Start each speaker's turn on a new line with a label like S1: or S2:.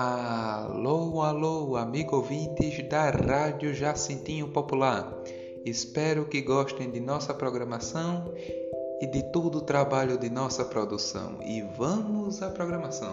S1: Alô, alô, amigo ouvintes da Rádio Jacintinho Popular. Espero que gostem de nossa programação e de todo o trabalho de nossa produção. E vamos à programação.